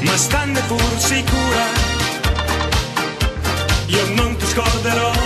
ma stanne pur sicura. Io non ti scorderò.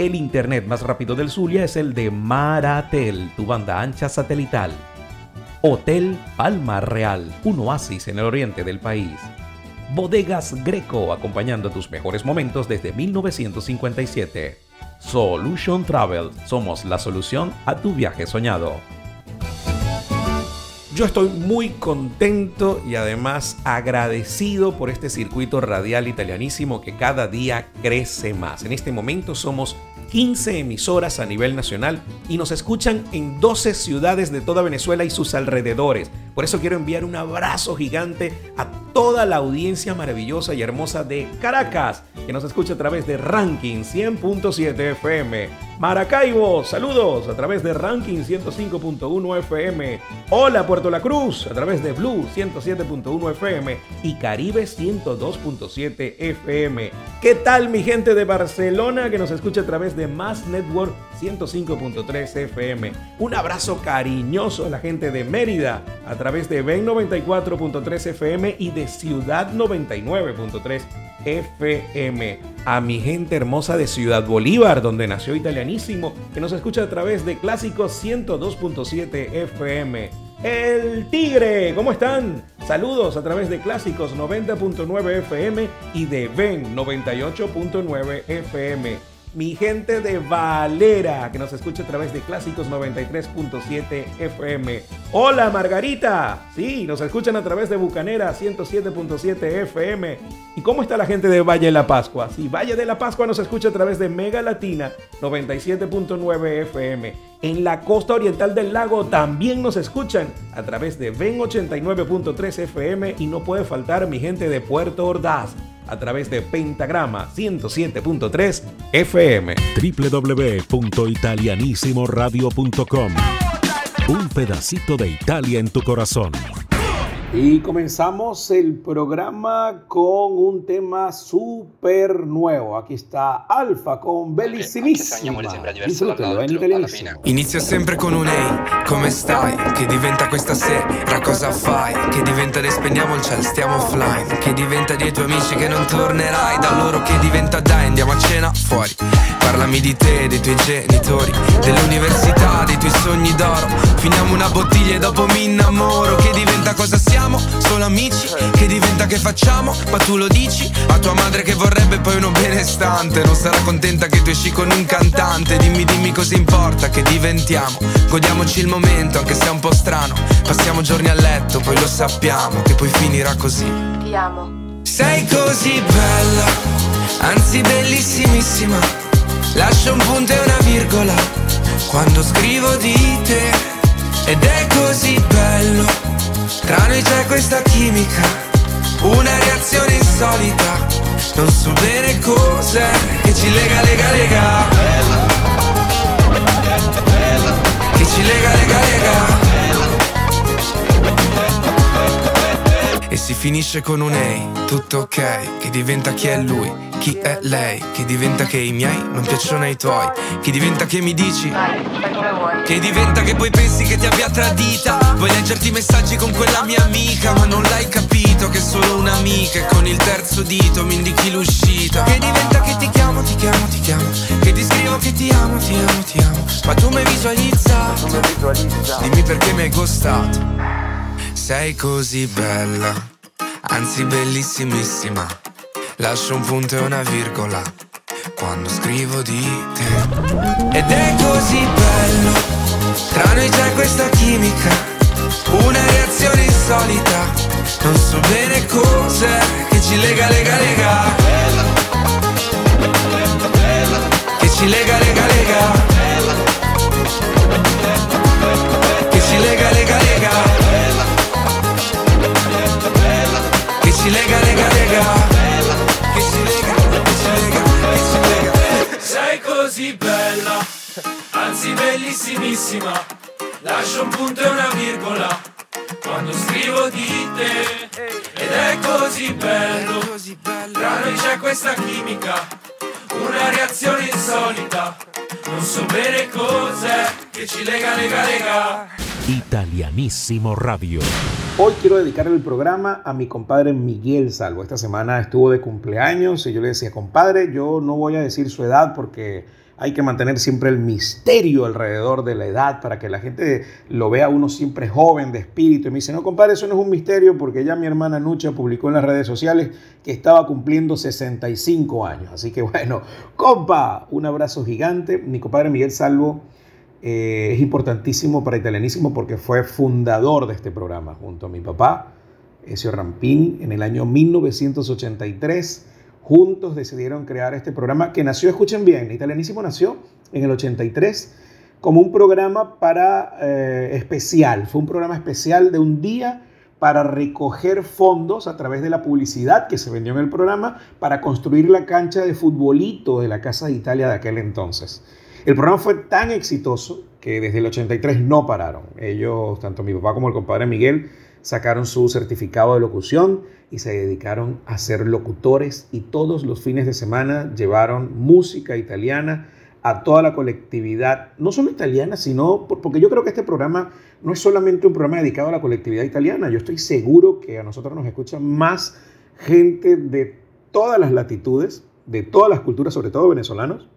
El internet más rápido del Zulia es el de Maratel, tu banda ancha satelital. Hotel Palma Real, un oasis en el oriente del país. Bodegas Greco, acompañando tus mejores momentos desde 1957. Solution Travel, somos la solución a tu viaje soñado. Yo estoy muy contento y además agradecido por este circuito radial italianísimo que cada día crece más. En este momento somos 15 emisoras a nivel nacional y nos escuchan en 12 ciudades de toda Venezuela y sus alrededores. Por eso quiero enviar un abrazo gigante a toda la audiencia maravillosa y hermosa de Caracas, que nos escucha a través de Ranking 100.7 FM. Maracaibo, saludos a través de Ranking 105.1 FM. Hola Puerto La Cruz, a través de Blue 107.1 FM y Caribe 102.7 FM. ¿Qué tal mi gente de Barcelona que nos escucha a través de Mass Network 105.3 FM? Un abrazo cariñoso a la gente de Mérida a través de Ben 94.3 FM y de Ciudad 99.3 FM. A mi gente hermosa de Ciudad Bolívar, donde nació Italianísimo, que nos escucha a través de Clásicos 102.7 FM. El Tigre, ¿cómo están? Saludos a través de Clásicos 90.9 FM y de Ben 98.9 FM mi gente de Valera, que nos escucha a través de Clásicos 93.7 FM. Hola Margarita, sí, nos escuchan a través de Bucanera 107.7 FM. ¿Y cómo está la gente de Valle de la Pascua? Sí, Valle de la Pascua nos escucha a través de Mega Latina 97.9 FM. En la costa oriental del lago también nos escuchan a través de Ven 89.3 FM y no puede faltar mi gente de Puerto Ordaz a través de Pentagrama 107.3 FM. www.italianissimoradio.com Un pedacito de Italia en tu corazón. Y comenzamos el programa con un tema súper nuevo. Aquí está Alfa con Bellissimissima. Disfrútenlo in italianissimo. Inizio sempre con un ehi, come stai? Che diventa questa sera, cosa fai? Che diventa ed spegniamo il cielo, stiamo offline. Che diventa dei tuoi amici che non tornerai da loro. Che diventa dai, andiamo a cena fuori. Parlami di te, dei tuoi genitori, dell'università, dei tuoi sogni d'oro. Finiamo una bottiglia e dopo mi innamoro. Che diventa cosa siamo? solo amici. Che diventa che facciamo, ma tu lo dici. A tua madre che vorrebbe poi uno benestante. Non sarà contenta che tu esci con un cantante. Dimmi, dimmi cosa importa che diventiamo. Godiamoci il momento anche se è un po' strano. Passiamo giorni a letto, poi lo sappiamo Che poi finirà così. Ti amo. Sei così bella, anzi bellissimissima Lascio un punto e una virgola Quando scrivo di te ed è così bello tra noi c'è questa chimica, una reazione insolita. Non so bene cos'è che ci lega, lega, lega. Che ci lega, lega, lega. Si finisce con un ehi, tutto ok, che diventa chi è lui chi è lei? Che diventa che i miei non piacciono ai tuoi? Che diventa che mi dici? Che diventa che poi pensi che ti abbia tradita? Vuoi leggerti i messaggi con quella mia amica, ma non l'hai capito che è solo un'amica e con il terzo dito mi indichi l'uscita. Che diventa che ti chiamo, ti chiamo, ti chiamo. Che ti scrivo che ti amo, ti amo, ti amo. Ma tu mi hai visualizzato. Dimmi perché mi hai gustato. Sei così bella, anzi bellissimissima Lascio un punto e una virgola quando scrivo di te. Ed è così bello, tra noi c'è questa chimica, una reazione insolita. Non so bene cos'è che ci lega, lega, lega. Che ci lega, lega, lega. Anzi bellissimissima. Lascio un punto e una virgola quando scrivo di te. Ed è così bello, tra noi c'è questa chimica, una reazione insolita. Non so bene cos'è che ci lega, lega, lega. Italianissimo Radio. Hoy quiero dedicar el programa a mi compadre Miguel Salvo. Esta semana estuvo de cumpleaños y yo le decía, compadre, yo no voy a decir su edad porque hay que mantener siempre el misterio alrededor de la edad para que la gente lo vea uno siempre joven de espíritu. Y me dice, no, compadre, eso no es un misterio porque ya mi hermana Nucha publicó en las redes sociales que estaba cumpliendo 65 años. Así que bueno, compa, un abrazo gigante. Mi compadre Miguel Salvo eh, es importantísimo para Italianísimo porque fue fundador de este programa junto a mi papá, Ezio Rampini, en el año 1983. Juntos decidieron crear este programa que nació, escuchen bien, Italianísimo nació en el 83 como un programa para eh, especial, fue un programa especial de un día para recoger fondos a través de la publicidad que se vendió en el programa para construir la cancha de futbolito de la Casa de Italia de aquel entonces. El programa fue tan exitoso que desde el 83 no pararon. Ellos, tanto mi papá como el compadre Miguel, sacaron su certificado de locución y se dedicaron a ser locutores y todos los fines de semana llevaron música italiana a toda la colectividad, no solo italiana, sino porque yo creo que este programa no es solamente un programa dedicado a la colectividad italiana, yo estoy seguro que a nosotros nos escuchan más gente de todas las latitudes, de todas las culturas, sobre todo venezolanos,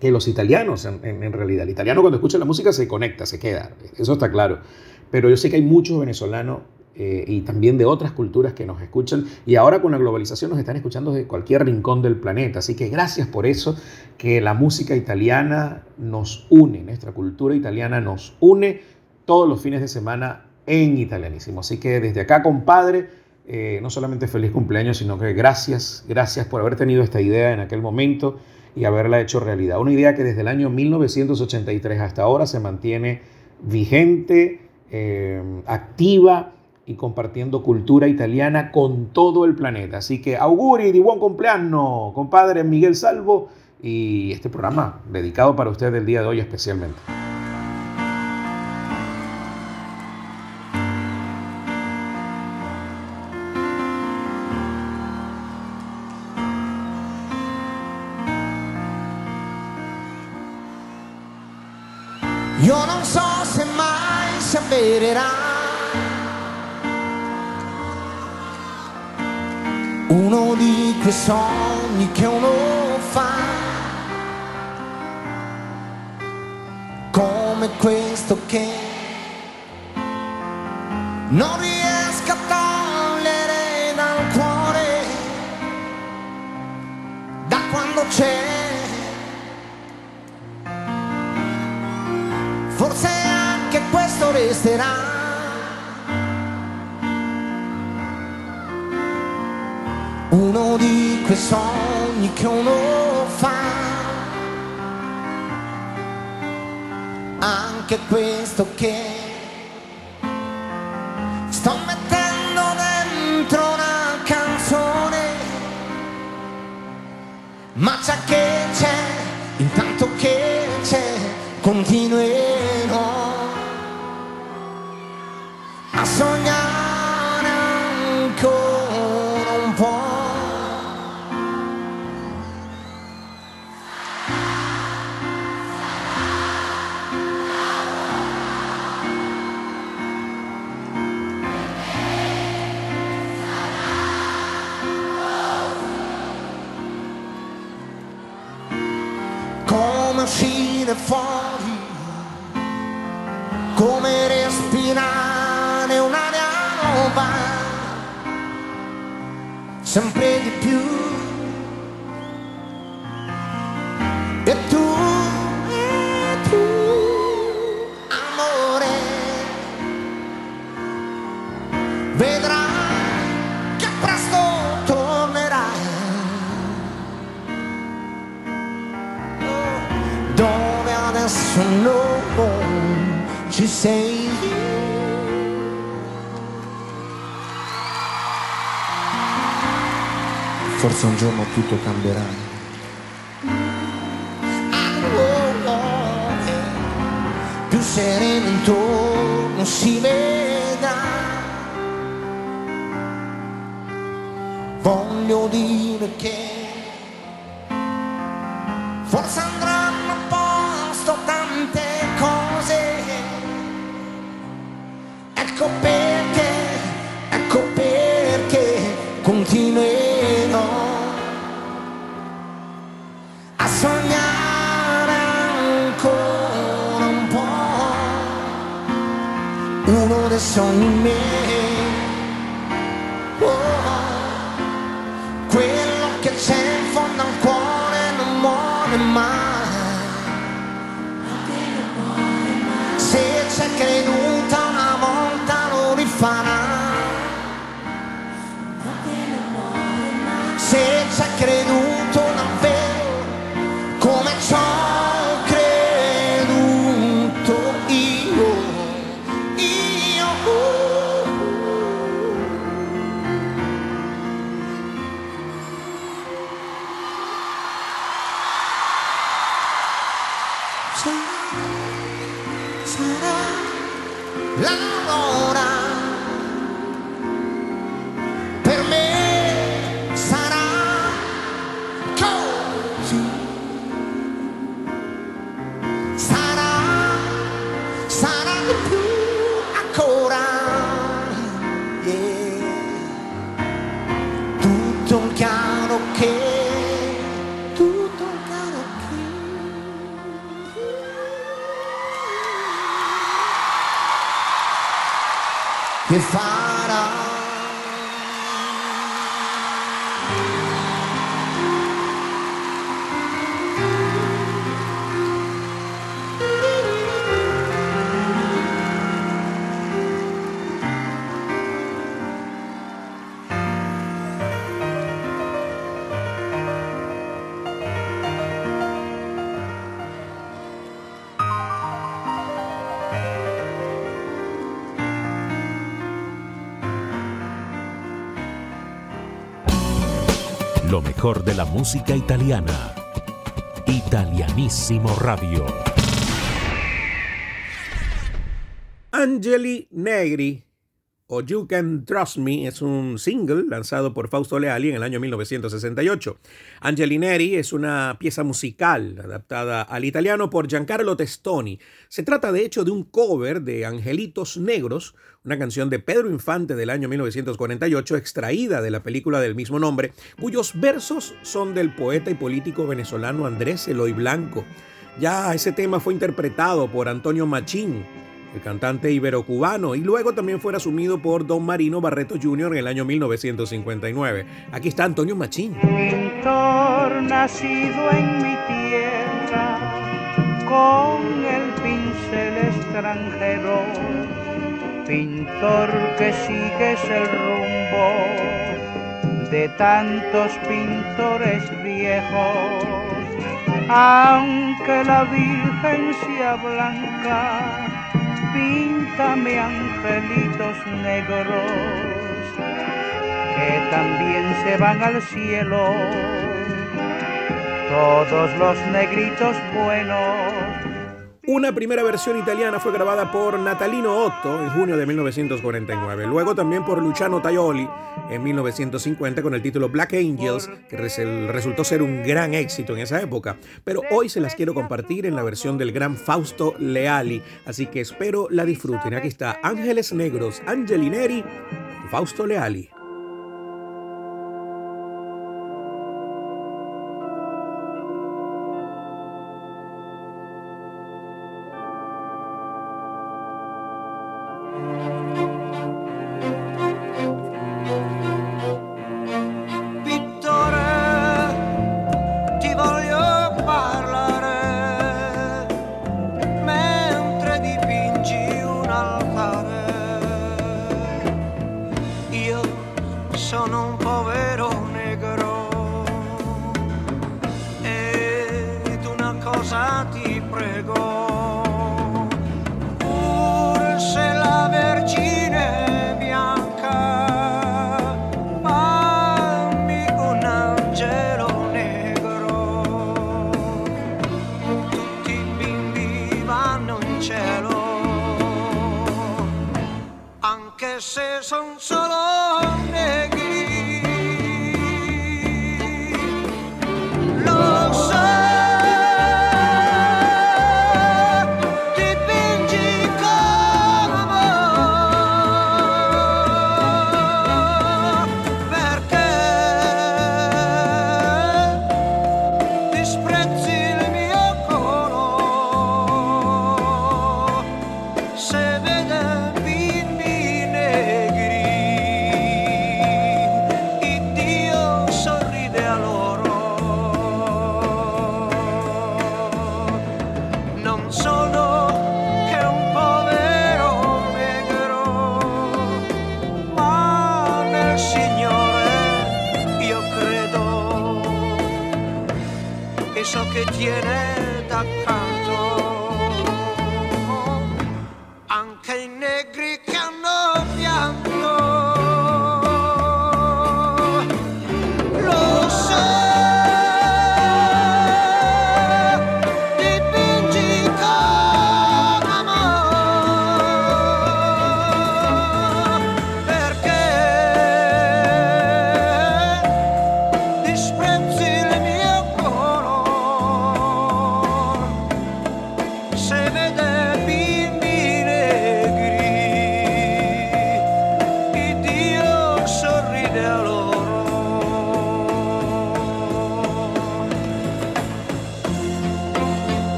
que los italianos en, realidad. El italiano cuando escucha la música se conecta, se queda, eso está claro. Pero yo sé que hay muchos venezolanos eh, y también de otras culturas que nos escuchan y ahora con la globalización nos están escuchando de cualquier rincón del planeta. Así que gracias por eso, que la música italiana nos une, nuestra cultura italiana nos une todos los fines de semana en italianísimo. Así que desde acá, compadre, eh, no solamente feliz cumpleaños, sino que gracias, gracias por haber tenido esta idea en aquel momento y haberla hecho realidad. Una idea que desde el año 1983 hasta ahora se mantiene vigente, eh, activa y compartiendo cultura italiana con todo el planeta. Así que auguri di buen cumpleaños, compadre Miguel Salvo, y este programa dedicado para usted el día de hoy especialmente. Io non so se mai si avvererà quei sogni che uno fa, come questo che non riesco a togliere dal cuore, da quando c'è. Forse anche questo resterà. Di quei sogni che uno fa. Anche questo che Forse un giorno tutto cambierà. Più sereno intorno si veda. Voglio dire che po'. Uno che che mejor de la música italiana. Italianissimo Radio. Angeli Negri o You Can Trust Me es un single lanzado por Fausto Leali en el año 1968. Angeli Negri es una pieza musical adaptada al italiano por Giancarlo Testoni. Se trata de hecho de un cover de Angelitos Negros, una canción de Pedro Infante del año 1948 extraída de la película del mismo nombre, cuyos versos son del poeta y político venezolano Andrés Eloy Blanco. Ya ese tema fue interpretado por Antonio Machín, el cantante ibero-cubano, y luego también fue asumido por Don Marino Barreto Jr. en el año 1959. Aquí está Antonio Machín. Pintor nacido en mi tierra, con el pincel extranjero, pintor que sigues el rumbo de tantos pintores viejos, aunque la Virgen sea blanca píntame angelitos negros que también se van al cielo, todos los negritos buenos. Una primera versión italiana fue grabada por Natalino Otto en junio de 1949, luego también por Luciano Tajoli en 1950 con el título Black Angels, que resultó ser un gran éxito en esa época. Pero hoy se las quiero compartir en la versión del gran Fausto Leali, así que espero la disfruten. Aquí está Ángeles Negros, Angelineri, Fausto Leali.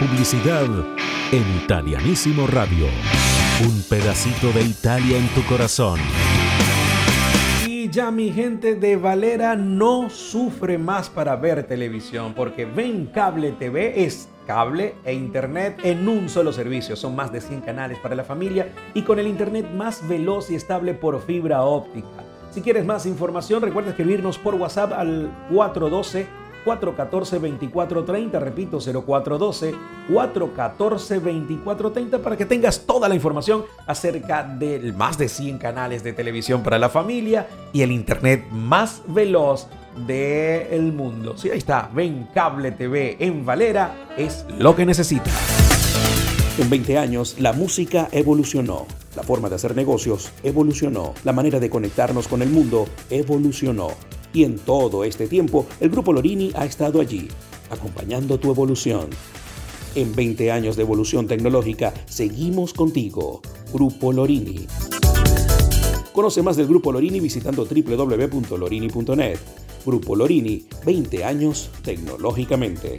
Publicidad en Italianísimo Radio. Un pedacito de Italia en tu corazón. Y ya mi gente de Valera no sufre más para ver televisión porque Ven Cable TV es cable e internet en un solo servicio. Son más de 100 canales para la familia y con el internet más veloz y estable por fibra óptica. Si quieres más información, recuerda escribirnos por WhatsApp al 412 414-2430, repito, 0412-414-2430 para que tengas toda la información acerca de más de 100 canales de televisión para la familia y el internet más veloz del mundo. Sí, ahí está, ven Cable TV en Valera, es lo que necesitas. En 20 años, la música evolucionó. La forma de hacer negocios evolucionó. La manera de conectarnos con el mundo evolucionó. Y en todo este tiempo, el Grupo Lorini ha estado allí, acompañando tu evolución. En 20 años de evolución tecnológica, seguimos contigo. Grupo Lorini. Conoce más del Grupo Lorini visitando www.lorini.net. Grupo Lorini, 20 años tecnológicamente.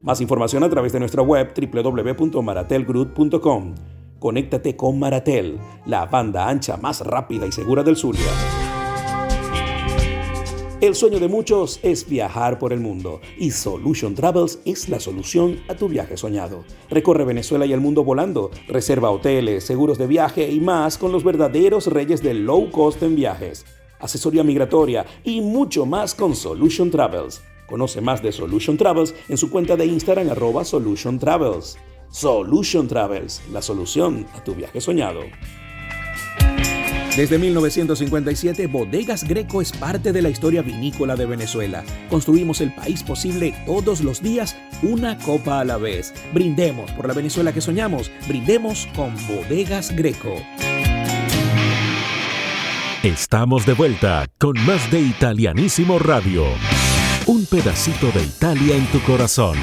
Más información a través de nuestra web www.maratelgroup.com. Conéctate con Maratel, la banda ancha más rápida y segura del Zulia. El sueño de muchos es viajar por el mundo y Solution Travels es la solución a tu viaje soñado. Recorre Venezuela y el mundo volando, reserva hoteles, seguros de viaje y más con los verdaderos reyes del low cost en viajes, asesoría migratoria y mucho más con Solution Travels. Conoce más de Solution Travels en su cuenta de Instagram arroba Solution Travels. Solution Travels, la solución a tu viaje soñado. Desde 1957, Bodegas Greco es parte de la historia vinícola de Venezuela. Construimos el país posible todos los días, una copa a la vez. Brindemos por la Venezuela que soñamos. Brindemos con Bodegas Greco. Estamos de vuelta con más de Italianísimo Radio. Un pedacito de Italia en tu corazón.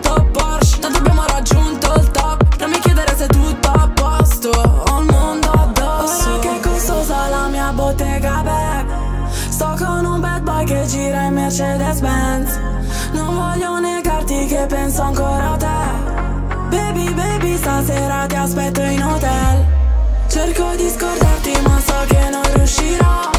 Punto Porsche Tanto abbiamo raggiunto il top. Non mi chiedere se tutto a posto. Ho il mondo addosso. Ora che è costosa la mia bottega bag Sto con un bad boy che gira in Mercedes Benz Non voglio negarti che penso ancora a te. Baby, baby stasera ti aspetto in hotel. Cerco di scordarti ma so che non riuscirò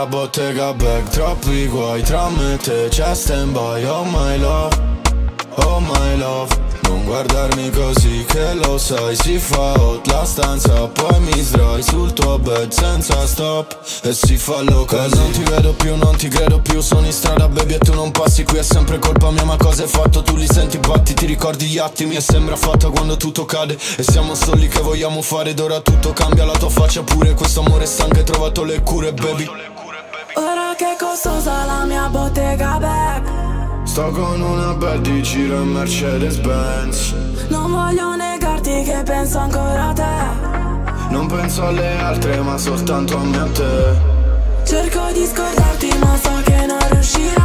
Nella bottega bag troppi guai Tra me e te c'è stand by Oh my love, oh my love. Non guardarmi così che lo sai Si fa hot la stanza Poi mi sdrai sul tuo bed senza stop. E si fa loca E non ti vedo più, non ti credo più Sono in strada baby e tu non passi Qui è sempre colpa mia ma cosa hai fatto? Tu li senti batti, ti ricordi gli attimi E sembra fatta quando tutto cade. E siamo soli che vogliamo fare Ed ora tutto cambia, la tua faccia pure Questo amore stanco hai trovato le cure baby Ora che costosa la mia bottega bag Sto con una bad di giro in Mercedes Benz Non voglio negarti che penso ancora a te. Non penso alle altre ma soltanto a me a te. Cerco di scordarti ma so che non riuscirò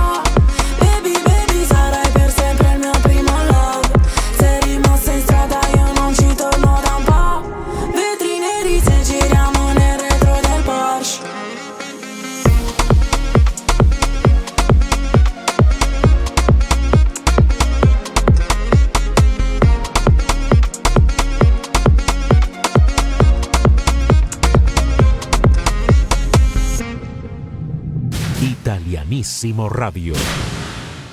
Radio.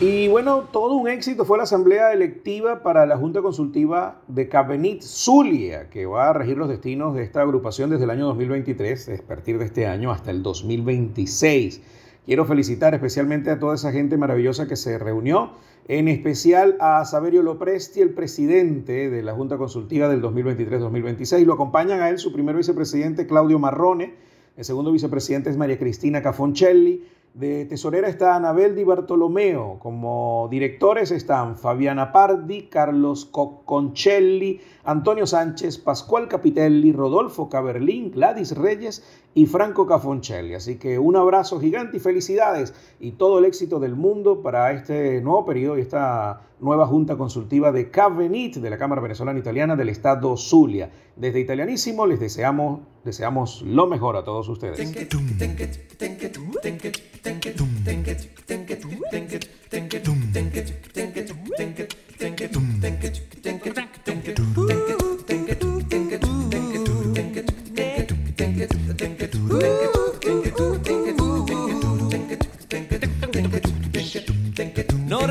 Y bueno, todo un éxito fue la asamblea electiva para la Junta Consultiva de Cabenit Zulia, que va a regir los destinos de esta agrupación desde el año 2023, a partir de este año hasta el 2026. Quiero felicitar especialmente a toda esa gente maravillosa que se reunió, en especial a Saverio Lopresti, el presidente de la Junta Consultiva del 2023-2026. Lo acompañan a él su primer vicepresidente Claudio Marrone, el segundo vicepresidente es María Cristina Cafoncelli, de tesorera está Anabel Di Bartolomeo. Como directores están Fabiana Pardi, Carlos Cocconcelli, Antonio Sánchez, Pascual Capitelli, Rodolfo Caberlín, Gladys Reyes y Franco Cafoncelli. Así que un abrazo gigante y felicidades y todo el éxito del mundo para este nuevo periodo y esta nueva junta consultiva de Cavenit de la Cámara Venezolana Italiana del Estado Zulia. Desde Italianísimo les deseamos, deseamos lo mejor a todos ustedes.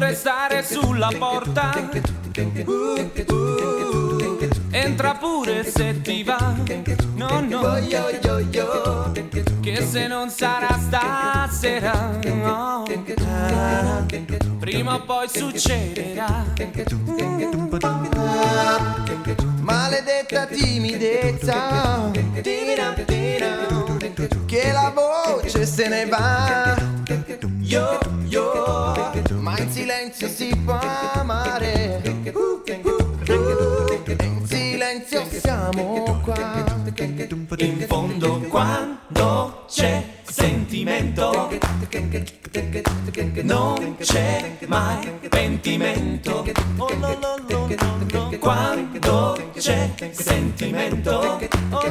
Restare sulla porta. Entra pure se ti va. No, no. Che se non sarà stasera. no. Prima o poi succederà. Maledetta timidezza Che la voce se ne va Yo, silenzio si può amare silenzio siamo qua In fondo quando c'è sentimento non c'è mai pentimento. Oh, no. Quando c'è sentimento oh,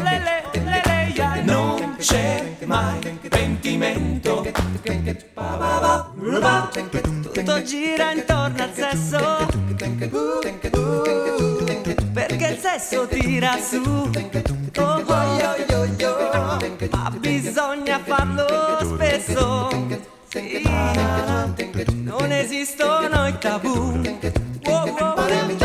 non c'è mai pentimento. Tutto gira intorno al sesso perché il sesso tira su. Oh, oh, oh, oh. Ma bisogna farlo spesso. Sì, non esistono i tabù. Oh, oh. Fare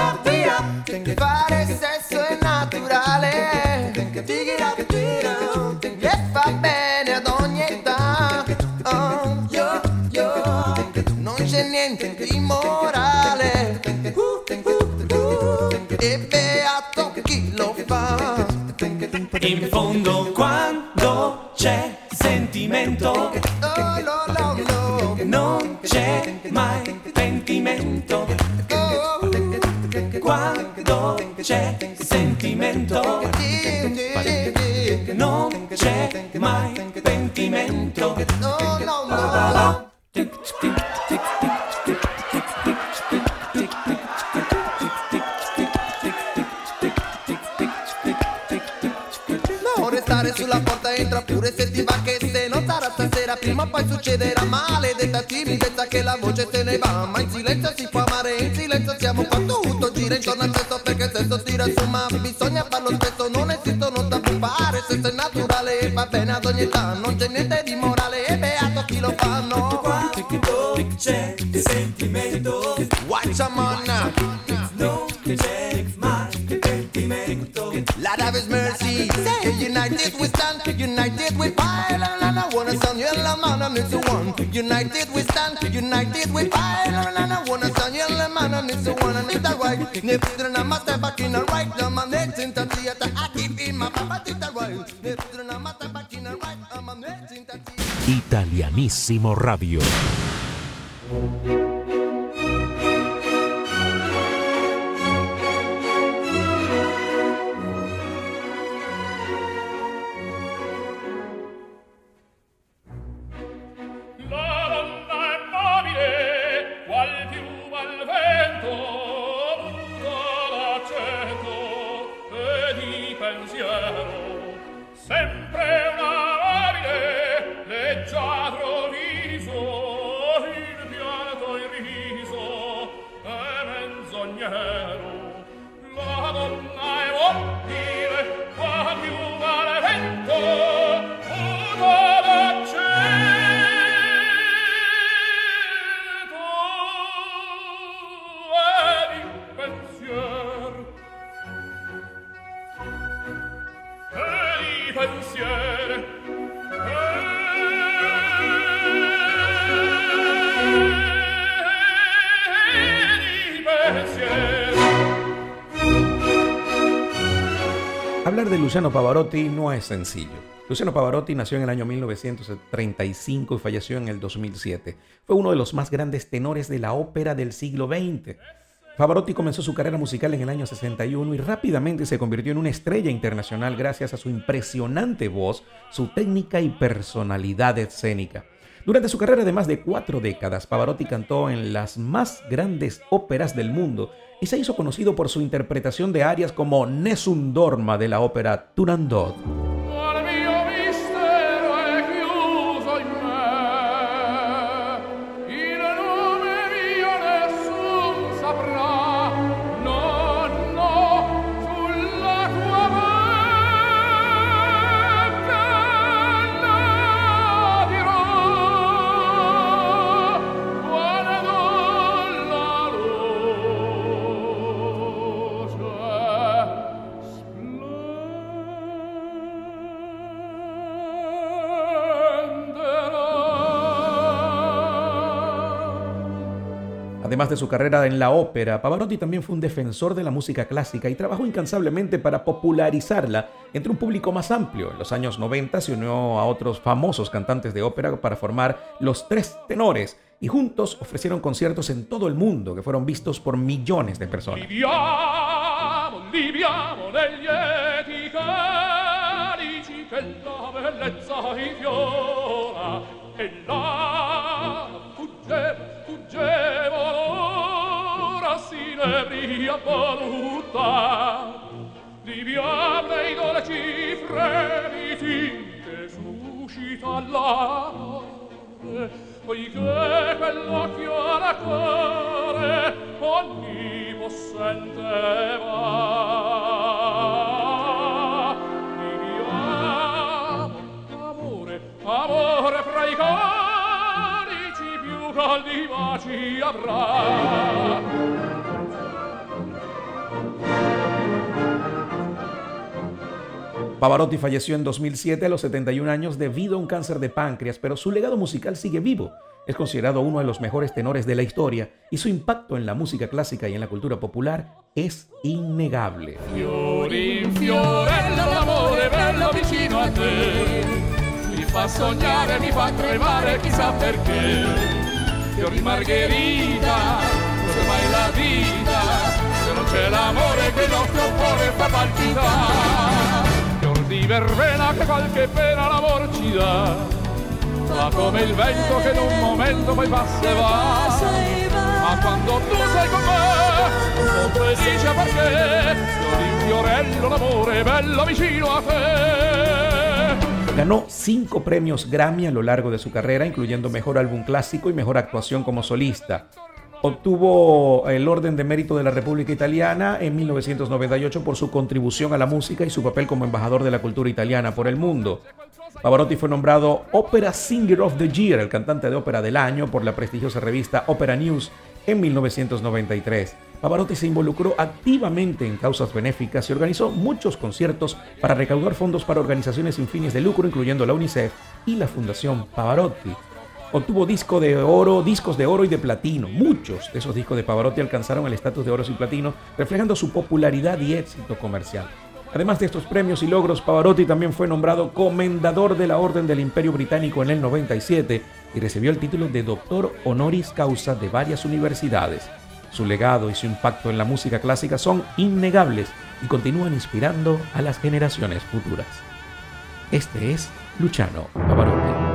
In fondo quando entra pure se ti va che se non sarà stasera prima o poi succederà maledetta timidezza che la voce se ne va. Ma in silenzio si può amare in silenzio siamo qua. Tutto gira intorno al sesso perché il sesso tira su ma bisogna farlo spesso. Non esistono tabù fare sesso è naturale e va bene ad ogni età non c'è niente di morale. E beato chi lo fa no? C'è sentimento. Watch a man. Non c'è mai pentimento Lord have his mercy Say united we man United we stand United we fight. And I wanna and one And it's back in right. My next in my papa back in right. The theater. Italianissimo Radio. Luciano Pavarotti no es sencillo. Luciano Pavarotti nació en el año 1935 y falleció en el 2007. Fue uno de los más grandes tenores de la ópera del siglo XX. Pavarotti comenzó su carrera musical en el año 61 y rápidamente se convirtió en una estrella internacional gracias a su impresionante voz, su técnica y personalidad escénica. Durante su carrera de más de cuatro décadas, Pavarotti cantó en las más grandes óperas del mundo y se hizo conocido por su interpretación de arias como Nessun Dorma de la ópera Turandot. Su carrera en la ópera, Pavarotti también fue un defensor de la música clásica y trabajó incansablemente para popularizarla entre un público más amplio. En los años 90 se unió a otros famosos cantantes de ópera para formar Los Tres Tenores y juntos ofrecieron conciertos en todo el mundo que fueron vistos por millones de personas. mia voluntà Liviate i dolci fremiti che suscita l'amore poiché quell'occhio alla cuore ogni possente va. Liviate amore, amore fra i corici più caldi baci avrà. Pavarotti falleció en 2007 a los 71 años debido a un cáncer de páncreas, pero su legado musical sigue vivo. Es considerado uno de los mejores tenores de la historia y su impacto en la música clásica y en la cultura popular es innegable. Se di verbena che qualche pena l'amor ci dà Va come il vento che in un momento poi passa e va. Ma quando tu sei con me Sono felice perché Fiori in fiorello l'amore bello vicino a te Ganó cinco premios Grammy a lo largo de su carrera, incluyendo Mejor Álbum Clásico y Mejor Actuación como Solista. Obtuvo el Orden de Mérito de la República Italiana en 1998 por su contribución a la música y su papel como embajador de la cultura italiana por el mundo. Pavarotti fue nombrado Opera Singer of the Year, el cantante de ópera del año, por la prestigiosa revista Opera News en 1993. Pavarotti se involucró activamente en causas benéficas y organizó muchos conciertos para recaudar fondos para organizaciones sin fines de lucro, incluyendo la UNICEF y la Fundación Pavarotti. Obtuvo disco de oro, discos de oro y de platino. Muchos de esos discos de Pavarotti alcanzaron el estatus de oro y platino, reflejando su popularidad y éxito comercial. Además de estos premios y logros, Pavarotti también fue nombrado comendador de la Orden del Imperio Británico en el 97 y recibió el título de doctor honoris causa de varias universidades. Su legado y su impacto en la música clásica son innegables y continúan inspirando a las generaciones futuras. Este es Luciano Pavarotti.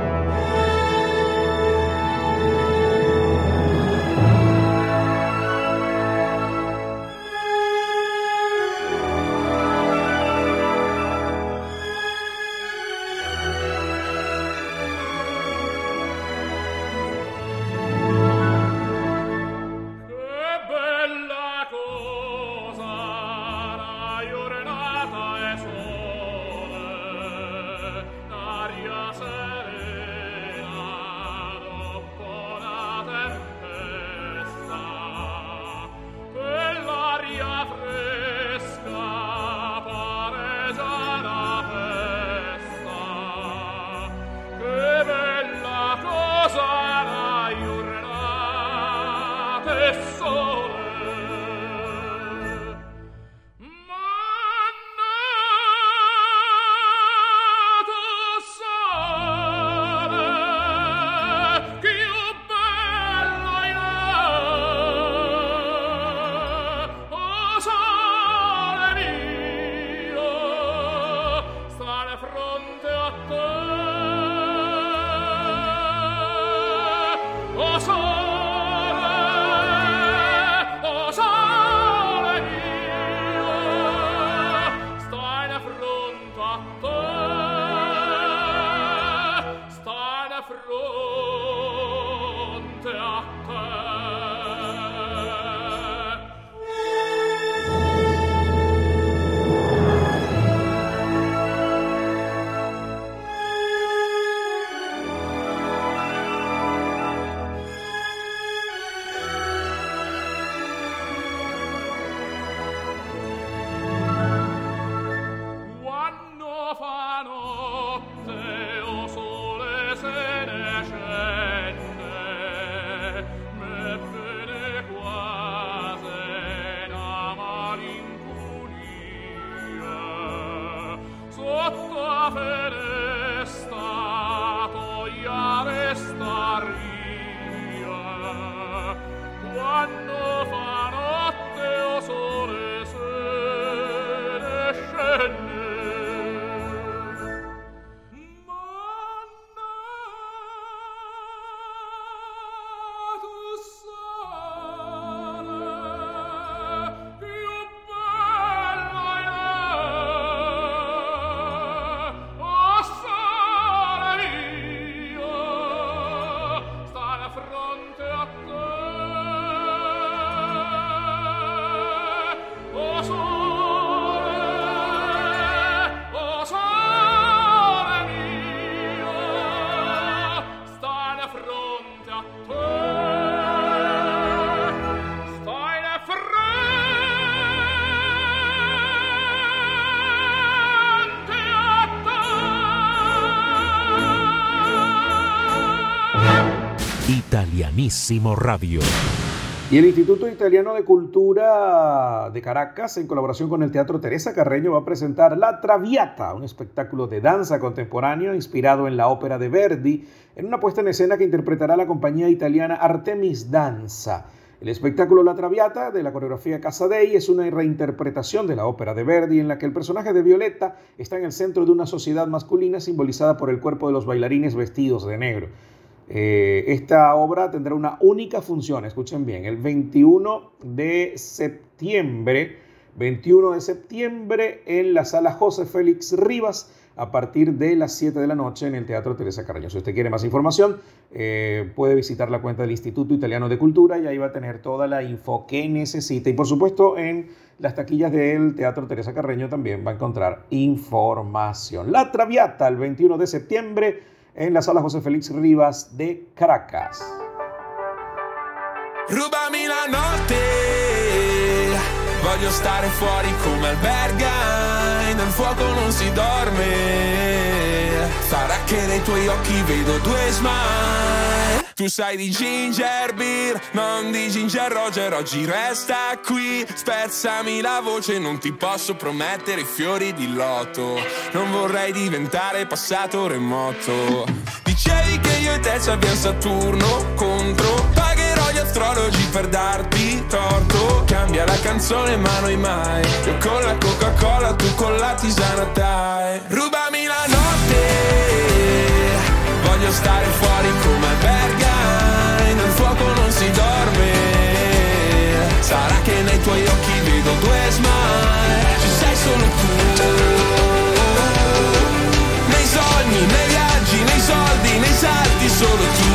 Radio. Y el Instituto Italiano de Cultura de Caracas, en colaboración con el Teatro Teresa Carreño, va a presentar La Traviata, un espectáculo de danza contemporáneo inspirado en la ópera de Verdi, en una puesta en escena que interpretará la compañía italiana Artemis Danza. El espectáculo La Traviata de la coreografía Casadei es una reinterpretación de la ópera de Verdi en la que el personaje de Violetta está en el centro de una sociedad masculina simbolizada por el cuerpo de los bailarines vestidos de negro. Eh, esta obra tendrá una única función, escuchen bien, el 21 de septiembre 21 de septiembre en la sala José Félix Rivas a partir de las 7 de la noche en el Teatro Teresa Carreño. Si usted quiere más información, eh, puede visitar la cuenta del Instituto Italiano de Cultura y ahí va a tener toda la info que necesita. Y por supuesto, en las taquillas del Teatro Teresa Carreño también va a encontrar información. La Traviata, el 21 de septiembre en la sala José Félix Rivas de Caracas. Rubami la notte, voglio stare fuori come alberga, nel fuoco non si dorme, sarà che nei tuoi occhi vedo due smile. Tu sai di ginger beer, non di ginger roger, oggi resta qui, spezzami la voce, non ti posso promettere fiori di loto, non vorrei diventare passato remoto. Dicevi che io e te ci abbiamo Saturno contro, pagherò gli astrologi per darti torto, cambia la canzone ma noi mai, io con la Coca-Cola, tu con la tisana dai, rubami la notte, voglio stare fuori come sarà che nei tuoi occhi vedo due smile, ci sei solo tu, nei sogni, nei viaggi, nei soldi, nei salti, solo tu,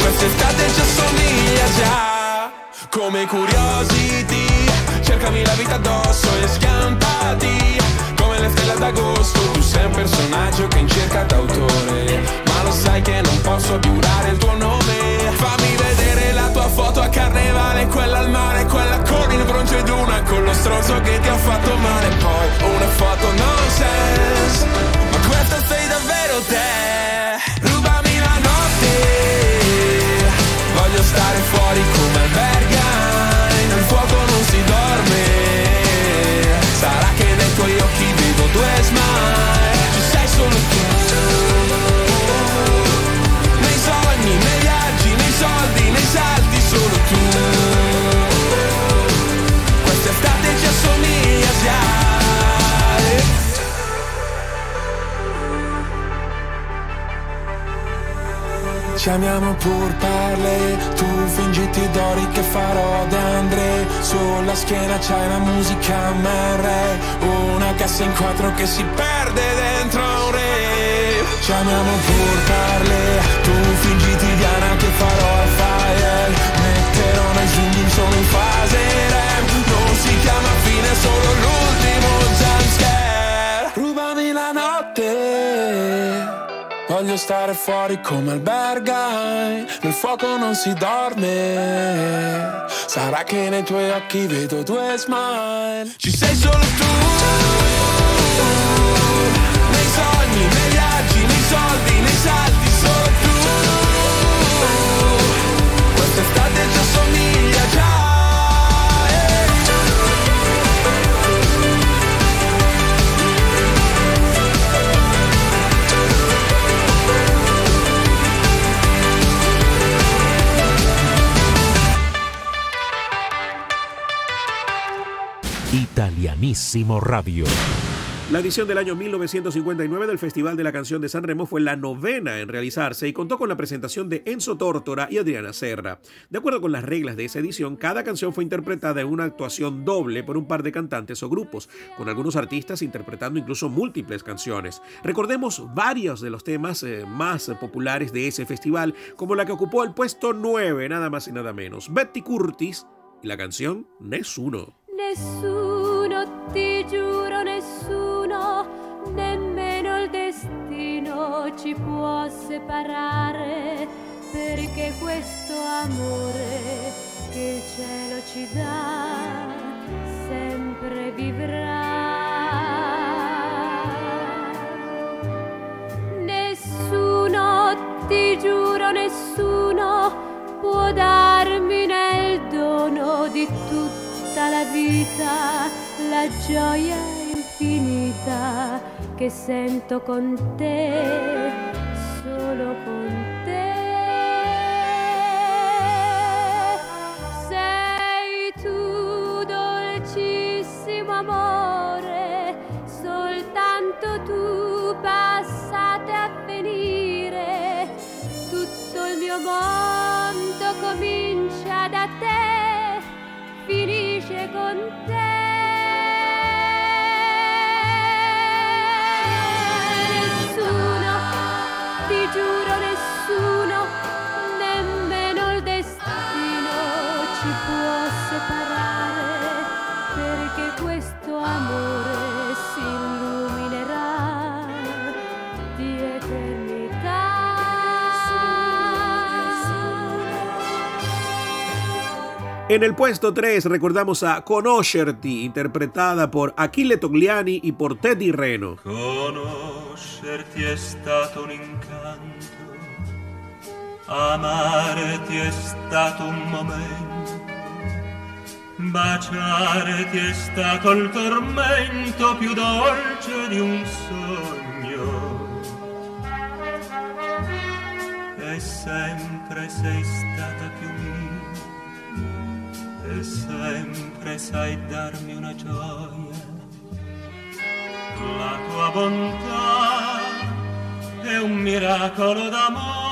quest'estate ci assomiglia già, come curiosity, cercami la vita addosso e scampati, come le stelle d'agosto, tu sei un personaggio che in cerca d'autore, ma lo sai che non posso giurare il tuo nome, fammi vedere tua foto a carnevale, quella al mare, quella con il bronzo ed una con lo stronzo che ti ha fatto male, poi una foto nonsense, ma questa sei davvero te, rubami la notte, voglio stare fuori come Ci amiamo pur parle, tu fingiti d'ori che farò ad Andre. Sulla schiena c'hai la musica MR Una cassa in quattro che si perde dentro un re. Ci amiamo pur parle, tu fingiti Diana che farò al fire Metterò nei Voglio stare fuori come albergai, nel fuoco non si dorme. Sarà che nei tuoi occhi vedo due smile. Ci sei solo tu. Nei sogni, nei viaggi, nei soldi, Italianissimo Radio. La edición del año 1959 del Festival de la Canción de San Remo fue la novena en realizarse y contó con la presentación de Enzo Tórtora y Adriana Serra. De acuerdo con las reglas de esa edición, cada canción fue interpretada en una actuación doble por un par de cantantes o grupos, con algunos artistas interpretando incluso múltiples canciones. Recordemos varios de los temas eh, más populares de ese festival, como la que ocupó el puesto 9, nada más y nada menos, Betty Curtis y la canción Nessuno. Nessuno, ti giuro, nessuno, nemmeno il destino ci può separare, perché questo amore che il cielo ci dà sempre vivrà. Vita, la gioia infinita che sento con te, solo con te. Sei tu dolcissimo amore, soltanto tu passate a venire, tutto il mio mondo comincia da te finire con En el puesto 3 recordamos a Conoscerti, interpretada por Achille Togliani y por Teddy Reno. Conoscerti è stato un incanto, amarti è stato un momento, baciarti è stato il tormento più dolce di un sogno. E sempre sei stata più e sempre sai darmi una gioia. La tua bontà è un miracolo d'amore.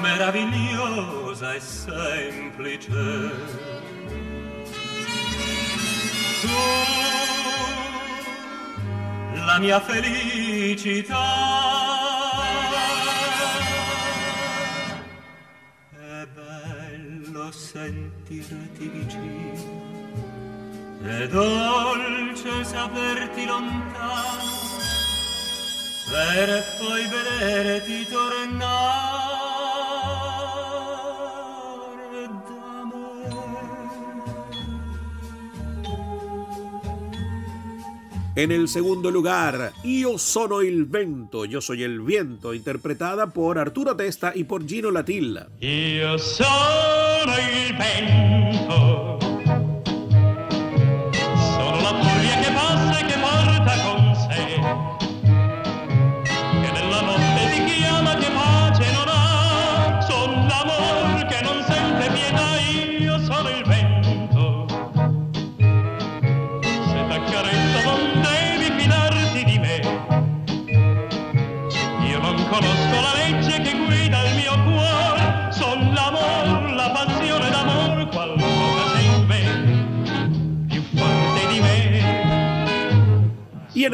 Meravigliosa e semplice. Tu, la mia felicità. Sentirti vicino, è dolce saperti lontano, per poi vederti tornare En el segundo lugar, Io sono il vento, yo soy el viento, interpretada por Arturo Testa y por Gino Latilla. Io sono il vento,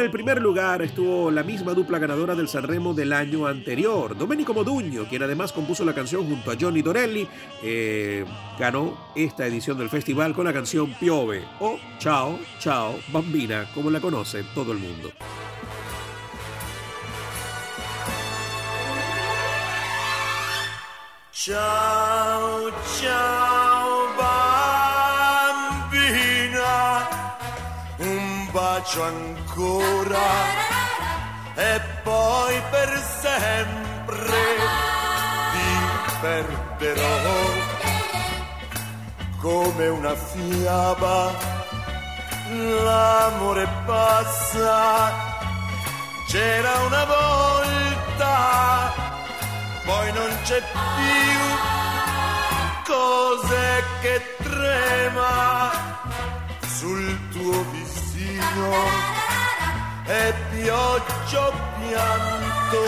el primer lugar estuvo la misma dupla ganadora del Sanremo del año anterior, Domenico Modugno, quien además compuso la canción junto a Johnny Dorelli, ganó esta edición del festival con la canción Piove o Ciao, Ciao, Bambina, como la conoce todo el mundo. Ciao, ciao bacio ancora. E poi per sempre ti perderò. Come una fiaba. L'amore passa, c'era una volta poi non c'è più. Cos'è che trema sul tuo visino e pioggia pianto.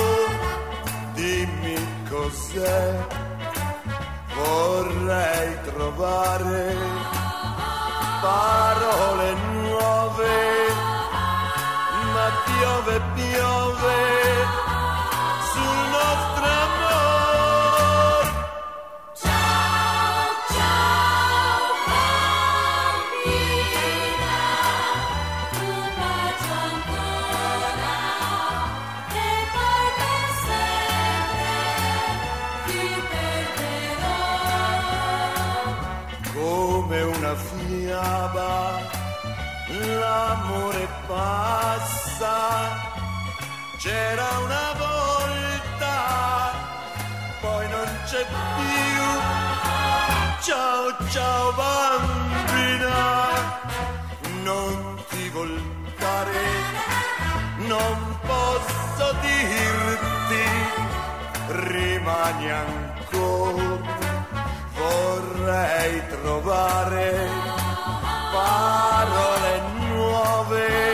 Dimmi cos'è vorrei trovare parole nuove ma piove piove passa, c'era una volta, poi non c'è più. Ciao, ciao bambina, non ti voltare, non posso dirti, rimani ancora vorrei trovare parole nuove,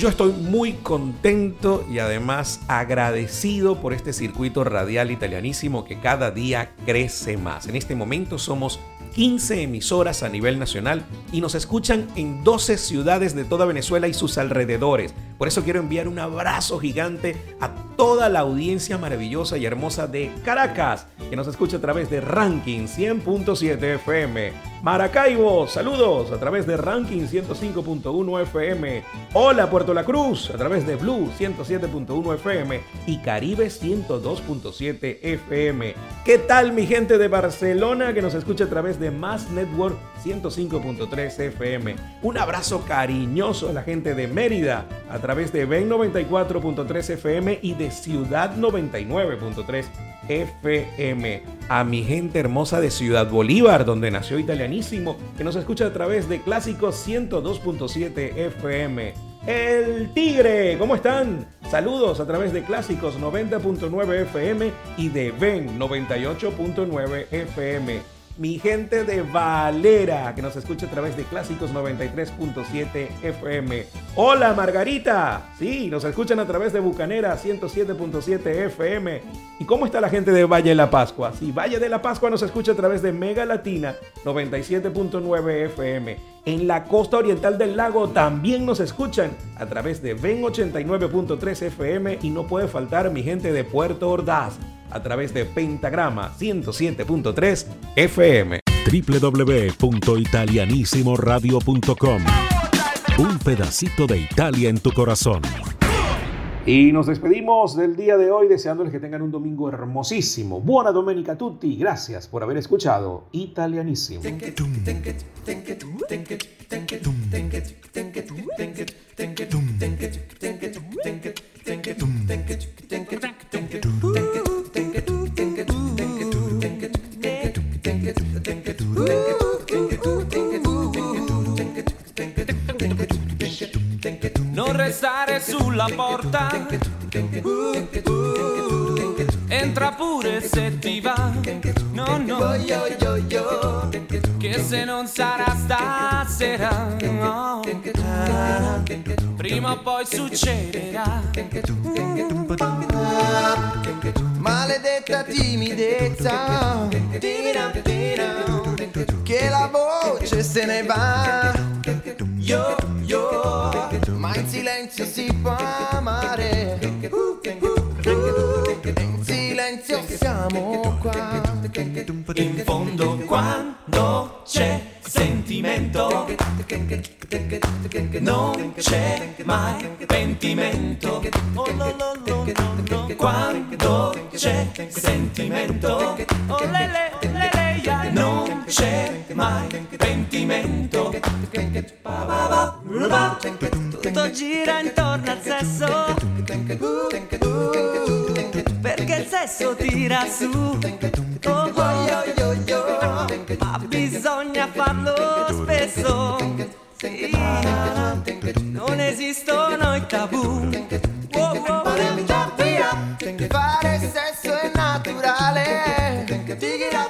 Yo estoy muy contento y además agradecido por este circuito radial italianísimo que cada día crece más. En este momento somos 15 emisoras a nivel nacional y nos escuchan en 12 ciudades de toda Venezuela y sus alrededores. Por eso quiero enviar un abrazo gigante a toda la audiencia maravillosa y hermosa de Caracas, que nos escucha a través de Ranking 100.7 FM. Maracaibo, saludos a través de Ranking 105.1 FM. Hola Puerto La Cruz, a través de Blue 107.1 FM y Caribe 102.7 FM. ¿Qué tal mi gente de Barcelona que nos escucha a través de Mass Network 105.3 FM? Un abrazo cariñoso a la gente de Mérida a través de Ben 94.3 FM y de Ciudad 99.3 FM. A mi gente hermosa de Ciudad Bolívar, donde nació Italianísimo, que nos escucha a través de Clásicos 102.7 FM. El Tigre, ¿cómo están? Saludos a través de Clásicos 90.9 FM y de Ben 98.9 FM mi gente de Valera, que nos escucha a través de Clásicos 93.7 FM. Hola Margarita, sí, nos escuchan a través de Bucanera 107.7 FM. ¿Y cómo está la gente de Valle de la Pascua? Sí, Valle de la Pascua nos escucha a través de Mega Latina 97.9 FM. En la costa oriental del lago también nos escuchan a través de Ven 89.3 FM y no puede faltar mi gente de Puerto Ordaz a través de Pentagrama 107.3 FM. www.italianissimoradio.com Un pedacito de Italia en tu corazón. Y nos despedimos del día de hoy deseándoles que tengan un domingo hermosísimo. Buona domenica a tutti. Gracias por haber escuchado Italianísimo. Non restare sulla porta. Entra pure se ti va. No, no. Che se non sarà stasera. no. Prima o poi succederà. Maledetta timidezza tira, tira, Che la voce se ne va Yo, yo Ma in silenzio si può amare In silenzio siamo qua In fondo quando c'è sentimento non c'è mai pentimento. Oh, no, no, no, no, no. quando c'è sentimento oh, non c'è mai pentimento. Tutto gira intorno al sesso perché il sesso tira su oh, oh. ma bisogna farlo spesso sì. non esistono i tabù Oh, oh. Fare sesso è naturale E